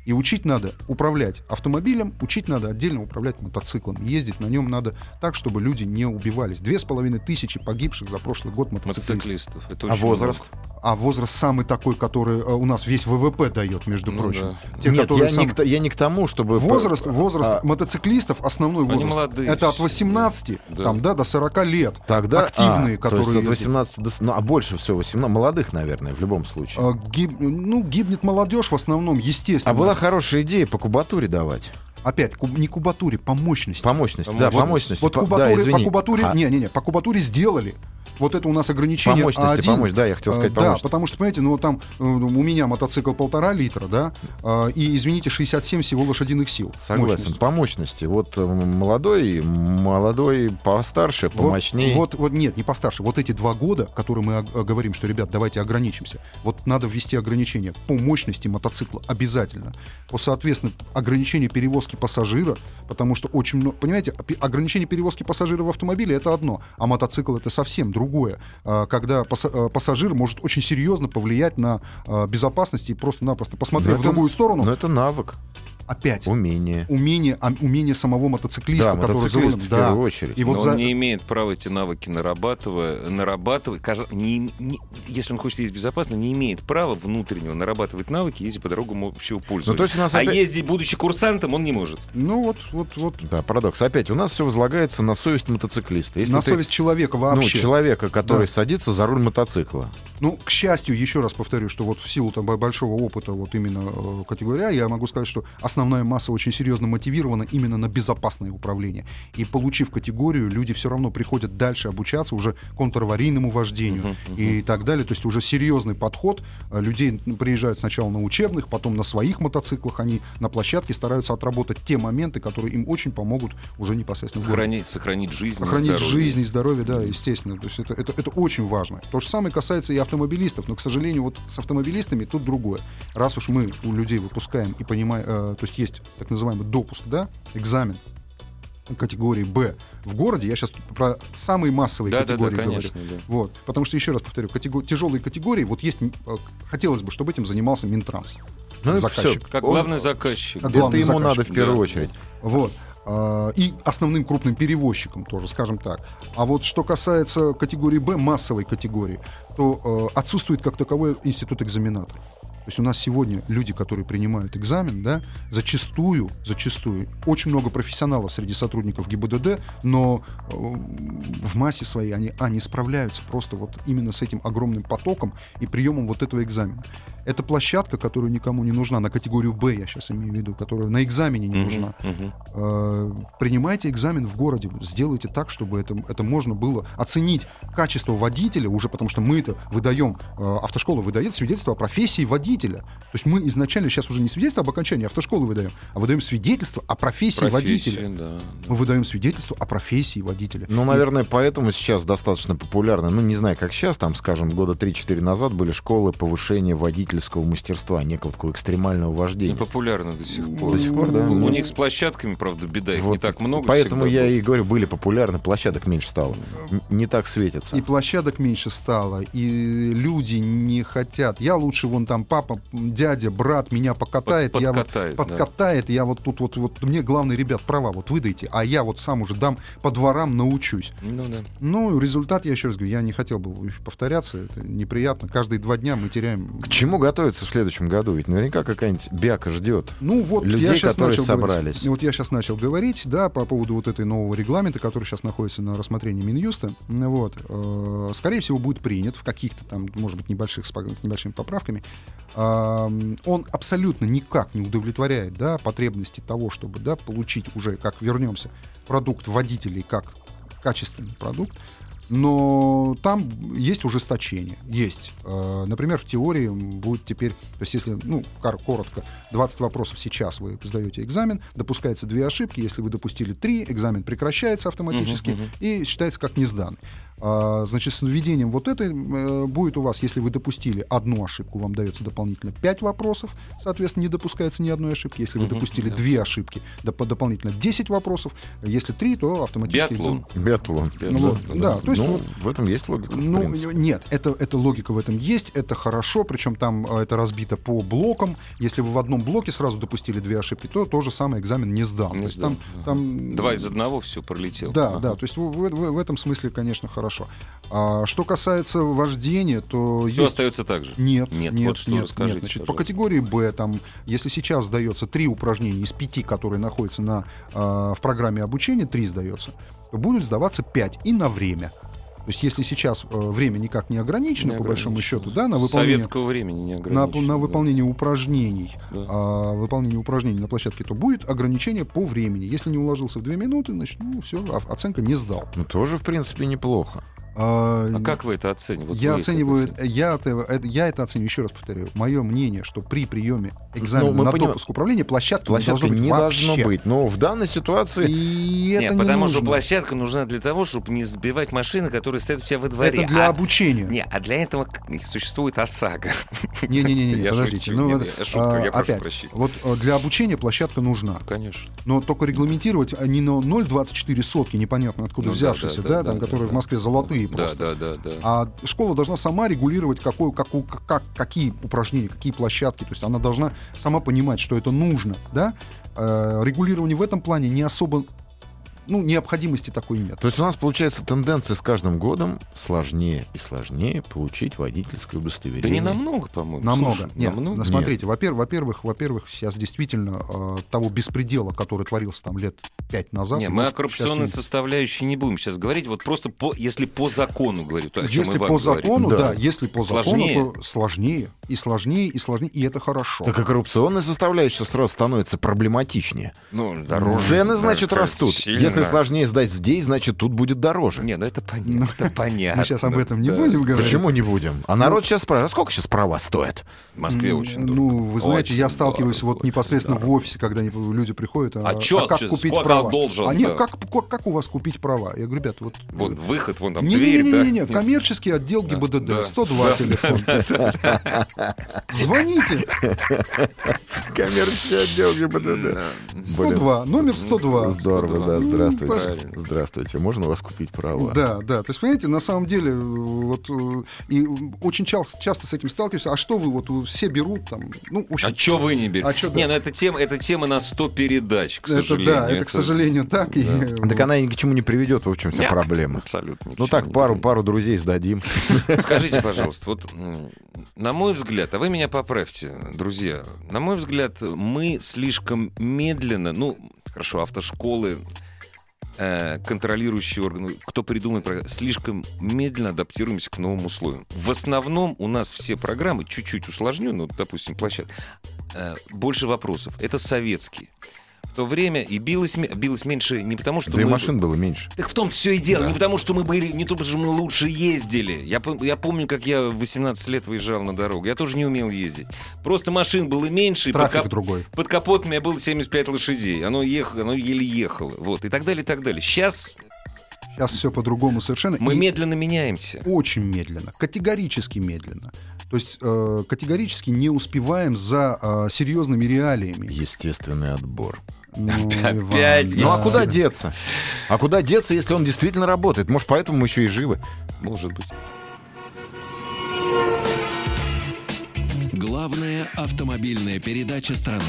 И учить надо управлять автомобилем, учить надо отдельно управлять мотоциклом. Ездить на нем надо так, чтобы люди не убивались. Две с половиной тысячи погибших за прошлый год мотоциклистов. мотоциклистов. Это А возраст? А возраст самый такой, который э, у нас весь ВВП дает, между Ну прочим. да. Те, Нет, которые я, сам- не к, я не к тому, чтобы... Возраст, возраст а, мотоциклистов, основной Они возраст, молодые это от все. 18 Да. Там, да, до 40 лет. Тогда, активные, а, которые То есть от ездят. 18 до... Ну, а больше всего 18. Молодых, наверное, в любом случае. Э, гиб- ну, гибнет молодежь в основном, естественно. А была хорошая идея по кубатуре давать. Опять, куб- не кубатуре, по мощности. По мощности, По да, по мощности. Вот По- кубатуре, да, извини. по кубатуре, А, не-не-не, по кубатуре сделали. Вот это у нас по ограничение мощности, А1. по мощности, да, я хотел сказать Э, по Да, мощности. потому что, понимаете, ну там э, у меня мотоцикл полтора литра, да, э, и, извините, 67 всего лошадиных сил. Согласен, мощности. по мощности. Вот молодой, молодой постарше, Вот- помощнее. Вот, вот нет, не постарше. Вот эти два года, которые мы говорим, что, ребят, давайте ограничимся. Вот надо ввести ограничения по мощности мотоцикла обязательно. По, соответственно, ограничение перевозки пассажира, потому что очень много... Понимаете, ограничение перевозки пассажира в автомобиле — это одно, а мотоцикл — это совсем другое. А, Когда э, пассажир может очень серьезно повлиять на а, безопасность и просто-напросто, посмотрев в это- другую сторону, Но это навык, опять умение. умение, а, умение самого мотоциклиста, Да, который за рулем. в Да. первую очередь. И вот Но за... он не имеет права эти навыки нарабатывая, нарабатывать, кажется, не- не- если он хочет ездить безопасно, не имеет права внутреннего нарабатывать навыки, ездить по дорогам общего Ну, пользования. то есть у нас а опять- ездить, будучи курсантом, он не может. Ну вот, вот, вот Да, парадокс. Опять, у нас все возлагается на совесть мотоциклиста. Если на ты- совесть человека ну, вообще. человека, который Да. садится за руль мотоцикла. Ну, к счастью, еще раз повторю, что вот в силу там, большого опыта вот именно э, категории А, я могу сказать, что основная масса очень серьезно мотивирована именно на безопасное управление. И получив категорию, люди все равно приходят дальше обучаться уже контраварийному вождению Мгм, мгм. и так далее. То есть уже серьезный подход. Э, Людей приезжают сначала на учебных, потом на своих мотоциклах. Они на площадке стараются отработать те моменты, которые им очень помогут уже непосредственно. Сохранить, сохранить жизнь. Сохранить здоровье. жизнь и здоровье, да, естественно. То есть это, это, это очень важно. То же самое касается и автомобилистов, но, к сожалению, вот с автомобилистами тут другое. Раз уж мы у людей выпускаем и понимаем, э, то есть есть так называемый допуск, да, экзамен категории Б в городе, я сейчас про самые массовые Да, да, да, категории говорю. конечно. да. Вот, потому что еще раз повторю, катего- тяжелые категории, вот есть, э, хотелось бы, чтобы этим занимался Минтранс. Ну, это Заказчик. всё. Как Он- главный заказчик. Как Это главный ему заказчик, надо в первую да. очередь. Вот. А, И основным крупным перевозчиком тоже, скажем так. А вот что касается категории Б, массовой категории, то э, отсутствует как таковой институт экзаменаторов. То есть у нас сегодня люди, которые принимают экзамен, да, зачастую, зачастую, очень много профессионалов среди сотрудников ГИБДД, но э, в массе своей они, а, не справляются просто вот именно с этим огромным потоком и приемом вот этого экзамена. Это площадка, которая никому не нужна, на категорию Б я сейчас имею в виду, которая на экзамене не нужна. мгм. Э, принимайте экзамен в городе, сделайте так, чтобы это, это можно было оценить качество водителя, уже потому что мы это выдаем, э, автошкола выдает свидетельство о профессии водителя. водителя. То есть мы изначально сейчас уже не свидетельство об окончании автошколы выдаем, а выдаем свидетельство о профессии Профессия, водителя. да, да. Мы выдаем свидетельство о профессии водителя. Ну, наверное, поэтому сейчас достаточно популярно. Ну, не знаю, как сейчас, там, скажем, года 3-4 назад были школы повышения водительского мастерства, некого такого экстремального вождения. популярно до сих пор. До сих пор, да. У них с площадками, правда, беда, их Вот не так много. Поэтому я было. и говорю, были популярны, площадок меньше стало. Н- Не так светится. И площадок меньше стало, и люди не хотят. Я лучше вон там папа, дядя, брат меня покатает, Под- я вот подкатает, да. подкатает, я вот тут вот, вот мне главный, ребят, права вот выдайте, а я вот сам уже дам по дворам научусь. Ну да. Ну, результат, я еще раз говорю, я не хотел бы еще повторяться, это неприятно. Каждые два дня мы теряем... К чему готовиться в следующем году? Ведь наверняка какая-нибудь бяка ждет. Ну вот Людей, я сейчас которые начал собрались. говорить. Вот я сейчас начал говорить, да, по поводу вот этой нового регламента, который сейчас находится на рассмотрении Минюста. Вот, Э, скорее всего будет принят в каких-то там, может быть, небольших с небольшими поправками. Ам, Он абсолютно никак не удовлетворяет, да, потребности того, чтобы, да, получить уже, как вернемся, продукт водителей как качественный продукт. Но там есть ужесточение, есть. Э, Например, в теории будет теперь, то есть если, ну, кор- коротко, 20 вопросов сейчас вы сдаете экзамен, допускается две ошибки, если вы допустили три, экзамен прекращается автоматически Мгм, мгм. и считается как не сдан. А, Значит, с введением вот этой э, будет у вас, если вы допустили одну ошибку, вам дается дополнительно 5 вопросов, соответственно, не допускается ни одной ошибки. Если вы Мгм, допустили да. две ошибки, доп- дополнительно 10 вопросов. Если три, то автоматически... Биатлон. Биатлон. Ну вот, да, то есть ну, вот в этом есть логика. ну, нет, это, это логика в этом есть, это хорошо, причем там э, это разбито по блокам. Если вы в одном блоке сразу допустили две ошибки, то то же самое экзамен не сдан. Не То есть сдан, там, там Два из одного все пролетел. да, Ага. да, то есть в, в- в- в этом смысле, конечно, хорошо. А что касается вождения, то Все есть... остается так же. Нет, Нет, нет, вот что нет, расскажите, нет. Значит, по пожалуйста. категории Б, там, если сейчас сдается три упражнения из пяти, которые находятся на, а, в программе обучения, три сдается, то будут сдаваться пять и на время. То есть, если сейчас э, время никак не ограничено, Не по большому счету, да, на выполнение, Советского времени не на, ограничено. на да. выполнение упражнений, Да. а, выполнение упражнений на площадке, то будет ограничение по времени. Если не уложился в две минуты, значит, ну, все, оценка не сдал. Ну, тоже, в принципе, неплохо. А, А как вы это оцениваете? Вот я оцениваю, оцениваете? я это, это- я это оцениваю, еще раз повторяю. Мое мнение, что при приеме экзамена Ну, на поним- допуск управления площадки, Площадка не должно быть. не вообще. должно быть. Но в данной ситуации... И это Нет, не потому нужно. что площадка нужна для того, чтобы не сбивать машины, которые стоят у тебя во дворе. Это для а... обучения. Не, а для этого существует ОСАГО. Не-не-не, Я подождите. шучу, Ну, не, вот, не, шутка, а, я прошу опять, прощения. вот э, для обучения площадка нужна. Конечно. Но только регламентировать а не на 0,24 сотки, непонятно откуда Ну да, взявшиеся, да, да, да, там, да, которые да. в Москве золотые Да, просто. да, да, да. А школа должна сама регулировать, какой, какую- как, какие упражнения, какие площадки. То есть она должна сама понимать, что это нужно. Да? Э, регулирование в этом плане не особо ну, необходимости такой нет. То есть у нас получается тенденция с каждым годом сложнее и сложнее получить водительское удостоверение. Да не намного, по-моему. Намного. Слушай, Нет, намного. смотрите, во-первых, во-первых, во-первых, сейчас действительно э, того беспредела, который творился там лет пять назад. Не, вот мы о сейчас коррупционной не- составляющей не будем сейчас говорить. Вот просто по, если по закону говорю, то о чем Если по говорим. закону, Да. да. если по закону, Сложнее. то сложнее, и сложнее, и сложнее, и это хорошо. Так и коррупционная составляющая сразу становится проблематичнее. Ну, дороже. Цены, значит, Да, растут. сильно. Если сложнее сдать здесь, значит, тут будет дороже. Не, ну это <laughs> понятно. это понятно. Мы сейчас об этом не да. будем говорить. Почему не будем? А народ сейчас спрашивает, а сколько сейчас права стоят? В Москве очень Ну, дорого. вы знаете, я сталкиваюсь дорого, вот непосредственно в офисе, когда люди приходят. А чё, как чё, купить права? должен, а нет, да. как, как, как у вас купить права? Я говорю, ребят, вот... Вот выход, вон там не, дверь, не, да? не, не, коммерческий отдел ГИБДД, да. 102 телефон. <laughs> Звоните, Коммерческий отдел ГИБДД. Да. 102, номер 102. Здорово, да, Ну, здравствуйте. правильно. Здравствуйте, можно у вас купить права? Да, да. То есть, понимаете, на самом деле, вот э, и очень часто, часто с этим сталкиваюсь. А что вы вот все берут там? Ну, общем, А чё вы не берете? А чё, да. Не, ну это тема, это тема на 100 передач, к это сожалению. да, это, к сожалению так. и, э, Так она ни к чему не приведет, в общем, вся Нет, проблема. Абсолютно. Ну так, пару, пару друзей сдадим. <laughs> Скажите, пожалуйста, вот на мой взгляд, а вы меня поправьте, друзья, на мой взгляд, мы слишком медленно, ну, хорошо, автошколы, э, контролирующие органы, кто придумает программы, слишком медленно адаптируемся к новым условиям. В основном у нас все программы чуть-чуть усложнены, вот, допустим, площадка, э, больше вопросов. Это советские. В то время, и билось, билось меньше не потому, что да мы... и машин было меньше. Так в том все и дело. Да. Не потому, что мы были, не то, потому что мы лучше ездили. Я, я помню, как я в 18 лет выезжал на дорогу. Я тоже не умел ездить. Просто машин было меньше. Трафик под, кап... другой. Под капотом у меня было 75 лошадей. Оно, ехало, оно еле ехало. Вот. И так далее, и так далее. Сейчас Сейчас все по-другому совершенно. Мы и медленно меняемся. Очень медленно, категорически медленно. То есть э, категорически не успеваем за э, серьезными реалиями. Естественный отбор. Ну, Опять. Ну а куда деться? А куда деться, если он действительно работает? Может, поэтому мы еще и живы? Может быть. Главная автомобильная передача страны.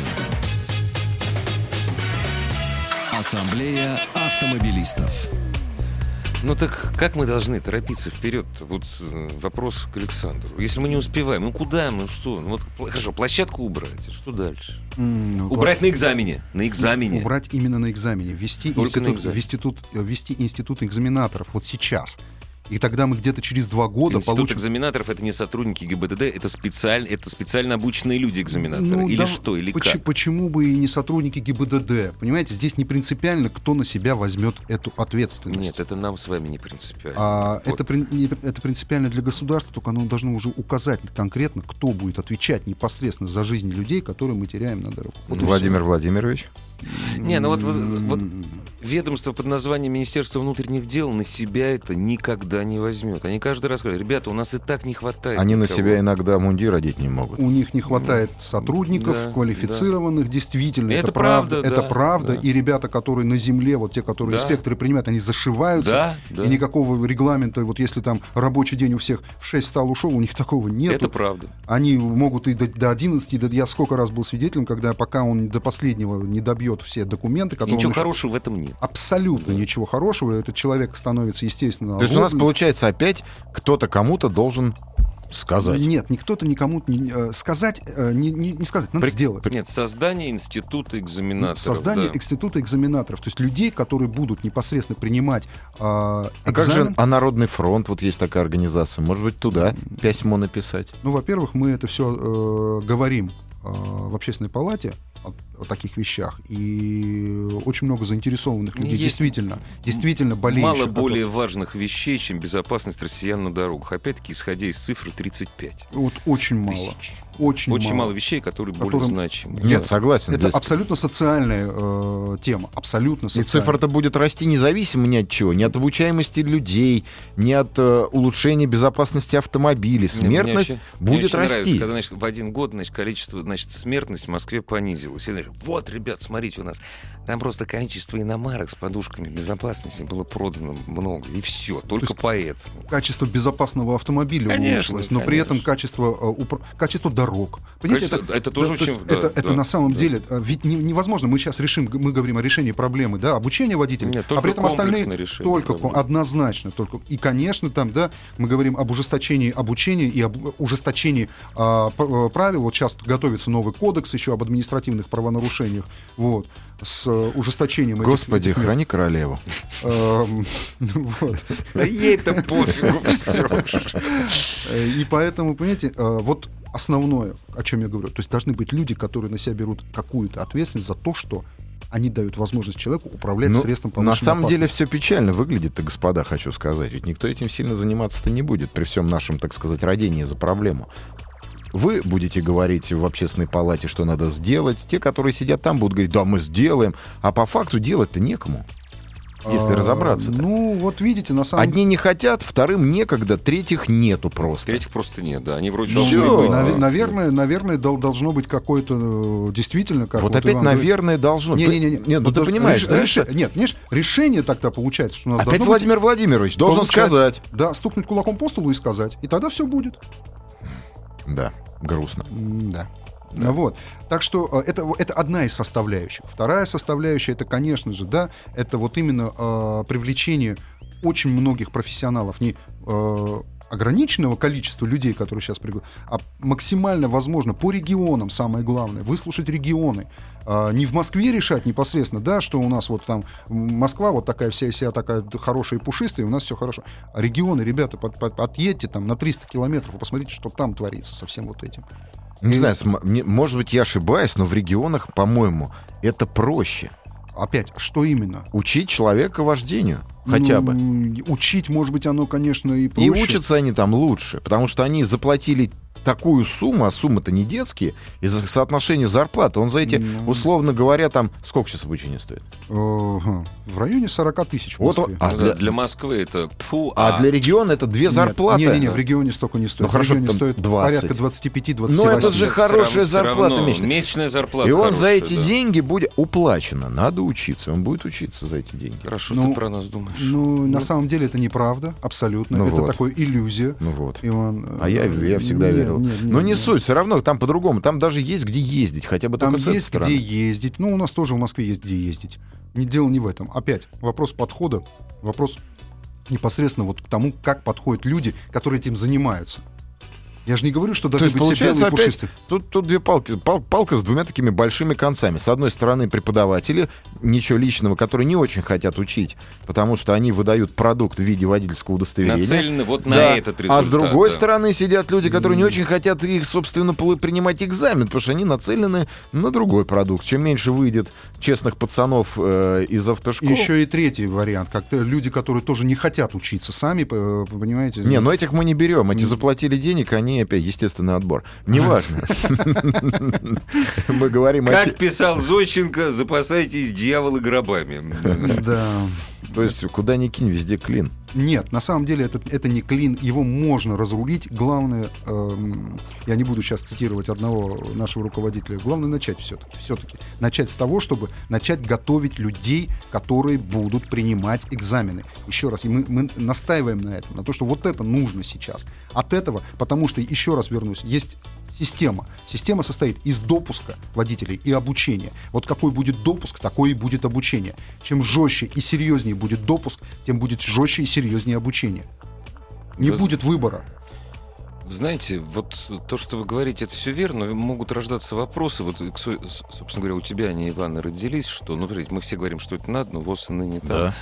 Ассамблея автомобилистов. Ну так как мы должны торопиться вперед? Вот э, вопрос к Александру. Если мы не успеваем, ну куда мы, что? Ну, вот, хорошо, площадку убрать, а что дальше? Mm, убрать пла... на экзамене, на экзамене. Убрать именно на экзамене, ввести институт, на институт, ввести институт экзаменаторов вот сейчас. И тогда мы где-то через два года Институт получим... экзаменаторов — это не сотрудники ГИБДД, это, специаль... это специально обученные люди-экзаменаторы. Ну, или да, что, или поч- как? Почему бы и не сотрудники ГИБДД? Понимаете, здесь не принципиально, кто на себя возьмет эту ответственность. Нет, это нам с вами не принципиально. А, вот. это, не, это принципиально для государства, только оно должно уже указать конкретно, кто будет отвечать непосредственно за жизни людей, которые мы теряем на дорогах. Вот Владимир Владимирович? Не, ну вот, вот, вот ведомство под названием Министерство внутренних дел на себя это никогда не возьмет. Они каждый раз говорят, ребята, у нас и так не хватает. Они никого. на себя иногда мундир одеть не могут. У них не хватает сотрудников да, квалифицированных, да. действительно. Это, это правда. правда это правда. Да. И ребята, которые на земле, вот те, которые да. инспекторы принимают, они зашиваются. Да, да. И никакого регламента, вот если там рабочий день у всех в 6 встал, ушел, у них такого нет. Это правда. Они могут и до, до 11, до, я сколько раз был свидетелем, когда пока он до последнего не добьет все документы, которые... Ничего хорошего в этом нет. Абсолютно да. ничего хорошего. Этот человек становится, естественно, То есть у нас получается опять кто-то кому-то должен сказать. Нет, никто-то никому не, э, сказать, э, не, не, не сказать, надо При, сделать. Нет, создание института экзаменаторов. Создание да. института экзаменаторов. То есть людей, которые будут непосредственно принимать э, экзамен. А как же а Народный фронт, вот есть такая организация, может быть, туда письмо написать? Ну, во-первых, мы это все э, говорим Э, в общественной палате о, о таких вещах, и очень много заинтересованных людей Есть действительно, действительно болеющих. Мало более важных вещей, чем безопасность россиян на дорогах. Опять-таки, исходя из цифры 35. Вот очень мало. Тысяч. Очень, очень мало. мало вещей, которые Которым... более значимы. Нет, согласен. Это здесь... абсолютно социальная э, тема. Абсолютно социальная. И цифра-то будет расти независимо ни от чего. Ни от обучаемости людей, ни от э, улучшения безопасности автомобилей. Смертность Нет, мне будет мне расти. Нравится, когда значит, в один год значит, количество, значит, смертность в Москве понизилась. И, значит, вот, ребят, смотрите, у нас там просто количество иномарок с подушками безопасности было продано много. И все, только То поэтому. Качество безопасного автомобиля конечно, улучшилось, но конечно. при этом качество, э, упр... качество дорог. Понимаете, это, это тоже да, очень... Да, это, да, это на самом да. деле... Э, ведь не, невозможно, мы сейчас решим, мы говорим о решении проблемы, да, обучения водителей, Нет, а при этом остальные... Только проблемы. однозначно. Только... И, конечно, там, да, мы говорим об ужесточении обучения и об ужесточении а, э, правил. Вот сейчас готовится новый кодекс еще об административных правонарушениях. Вот с э, ужесточением Господи, этих, храни королеву. Эм, <laughs> да ей-то пофигу <laughs> все. И поэтому, понимаете, вот основное, о чем я говорю. То есть должны быть люди, которые на себя берут какую-то ответственность за то, что они дают возможность человеку управлять ну, средством по На самом деле все печально выглядит, господа, хочу сказать. Ведь никто этим сильно заниматься-то не будет при всем нашем, так сказать, родении за проблему. Вы будете говорить в общественной палате, что надо сделать. Те, которые сидят там, будут говорить, да, мы сделаем. А по факту делать-то некому если а, разобраться. -то. Ну, вот видите, на самом деле... Одни не хотят, вторым некогда, третьих нету просто. Третьих просто нет, да. Они вроде должны быть. Нав- наверное, наверное, должно быть какое-то э, действительно... Как вот, опять, Иван наверное, говорит... должно. Не, не, не, не. Нет, ну ты понимаешь, реш... да? Реш... Нет, понимаешь, решение тогда получается, что у нас Опять Владимир быть... Владимирович должен сказать. Да, стукнуть кулаком по столу и сказать. И тогда все будет. Да, грустно. Да. Да. Вот. Так что э, это, это одна из составляющих. Вторая составляющая, это, конечно же, да, это вот именно э, привлечение очень многих профессионалов, не э, ограниченного количества людей, которые сейчас пригласили, а максимально возможно по регионам, самое главное, выслушать регионы. А, не в Москве решать непосредственно, да, что у нас вот там Москва вот такая вся себя такая хорошая и пушистая, и у нас все хорошо. А регионы, ребята, под, под, отъедьте там на 300 километров и посмотрите, что там творится со всем вот этим. Не знаю, может быть, я ошибаюсь, но в регионах, по-моему, это проще. Опять, что именно? Учить человека вождению. Хотя ну, бы. Учить, может быть, оно, конечно, и проще. И учатся они там лучше, потому что они заплатили такую сумму, а суммы-то не детские, из-за соотношения зарплаты. Он за эти, ну... условно говоря, там, сколько сейчас обучение стоит? В районе 40 тысяч вот, а для... для Москвы это фу, а... а для региона это две зарплаты. Не, не, не, в регионе столько не стоит. Ну, хорошо, в регионе стоит 20. порядка 25-28. Ну это же хорошая зарплата равно, месячная. Месячная зарплата И он хорошая, за эти да. деньги будет уплачено. Надо учиться. Он будет учиться за эти деньги. Хорошо, ну, ты про нас думаешь. Ну, на самом деле это неправда, абсолютно. Ну, это вот. такая иллюзия. Ну вот. Иван, а я, я всегда нет, верил. Нет, нет, Но не нет. суть, все равно там по-другому. Там даже есть где ездить, хотя бы там только есть где ездить. Ну, у нас тоже в Москве есть где ездить. Не дело не в этом. Опять вопрос подхода, вопрос непосредственно вот к тому, как подходят люди, которые этим занимаются. Я же не говорю, что должны быть все белые опять, Тут, тут две палки. Пал, палка с двумя такими большими концами. С одной стороны, преподаватели, ничего личного, которые не очень хотят учить, потому что они выдают продукт в виде водительского удостоверения. Нацелены вот на да. этот результат. А с другой да. стороны сидят люди, которые не очень хотят их, собственно, принимать экзамен, потому что они нацелены на другой продукт. Чем меньше выйдет честных пацанов э, из автошкол... Еще и третий вариант. Как-то люди, которые тоже не хотят учиться сами, понимаете? Не, но этих мы не берем. Эти заплатили денег, они они опять естественный отбор. Неважно. Мы говорим о... Как писал Зощенко, запасайтесь дьяволы гробами. Да. То есть куда ни кинь, везде клин. Нет, на самом деле это, это не клин, его можно разрулить. Главное, эм, я не буду сейчас цитировать одного нашего руководителя, главное начать все-таки. Все-таки начать с того, чтобы начать готовить людей, которые будут принимать экзамены. Еще раз, и мы, мы настаиваем на этом, на то, что вот это нужно сейчас. От этого, потому что, еще раз вернусь, есть система. Система состоит из допуска водителей и обучения. Вот какой будет допуск, такое и будет обучение. Чем жестче и серьезнее будет допуск, тем будет жестче и серьезнее обучение. Не да. будет выбора. Знаете, вот то, что вы говорите, это все верно, могут рождаться вопросы. Вот, собственно говоря, у тебя они, Иван, родились, что, ну, мы все говорим, что это надо, но ВОЗ и ныне да.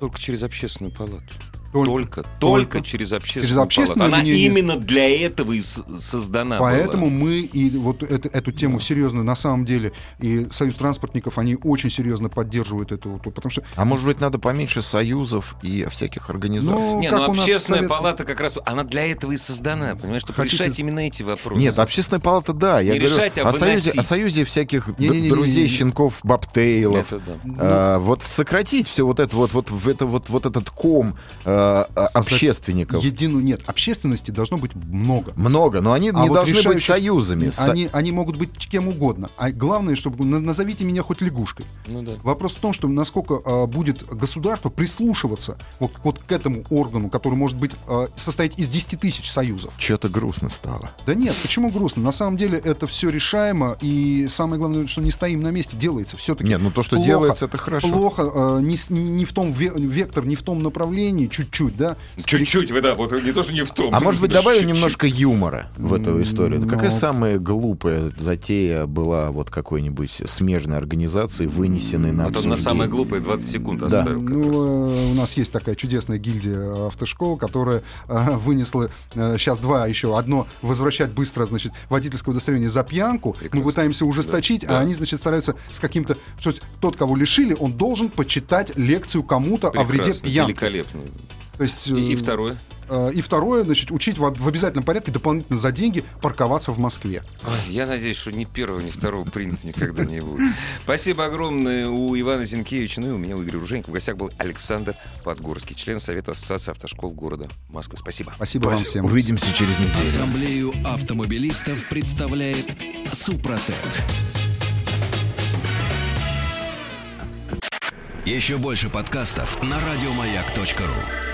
Только через общественную палату. Только, только, только через общественную, через общественную палату. Она мнение. именно для этого и создана Поэтому была. мы и вот это, эту тему да. серьезно, на самом деле, и Союз транспортников, они очень серьезно поддерживают эту, потому что... А может быть, надо поменьше союзов и всяких организаций? Ну, Не, ну общественная Советском... палата как раз, она для этого и создана, понимаешь, чтобы Хотите... решать именно эти вопросы. Нет, общественная палата, да. Я Не говорю, решать, а о, союзе, о союзе всяких не, не, не, друзей, не, не, не. щенков, бобтейлов. Это, да. а, вот сократить все вот это вот, вот, вот, это, вот, вот этот ком а, общественного общественников. Единую нет, общественности должно быть много. Много, но они а не вот должны быть союзами. Они, они могут быть кем угодно. А главное, чтобы назовите меня хоть лягушкой. Ну, да. Вопрос в том, что насколько а, будет государство прислушиваться вот, вот к этому органу, который может быть а, состоять из 10 тысяч союзов. Что-то грустно стало. Да нет, почему грустно? На самом деле это все решаемо, и самое главное, что не стоим на месте, делается все-таки. Нет, ну то, что плохо, делается, это хорошо. Плохо, а, не, не в том вектор, не в том направлении, чуть-чуть, да. Чуть-чуть, вы да, вот не то, что не в том. А может <laughs> быть, добавим немножко юмора в эту историю? Но... Какая самая глупая затея была вот какой-нибудь смежной организации, вынесенной на Вот на самое глупое 20 секунд да. оставил. Ну, э, у нас есть такая чудесная гильдия автошкол, которая э, вынесла э, сейчас два еще. Одно возвращать быстро, значит, водительское удостоверение за пьянку. Прекрасно. Мы пытаемся ужесточить, да. а они, значит, стараются с каким-то... Что тот, кого лишили, он должен почитать лекцию кому-то о вреде пьянки. Великолепно. То есть, и, и э, второе? Э, и второе, значит, учить в, в обязательном порядке дополнительно за деньги парковаться в Москве. я надеюсь, что ни первого, ни второго принца никогда не будет. Спасибо огромное у Ивана Зинкевича, ну и у меня, у Игоря Руженька. В гостях был Александр Подгорский, член Совета Ассоциации автошкол города Москвы. Спасибо. Спасибо, Спасибо. вам всем. Увидимся через неделю. Ассамблею автомобилистов представляет Супротек. Еще больше подкастов на радиомаяк.ру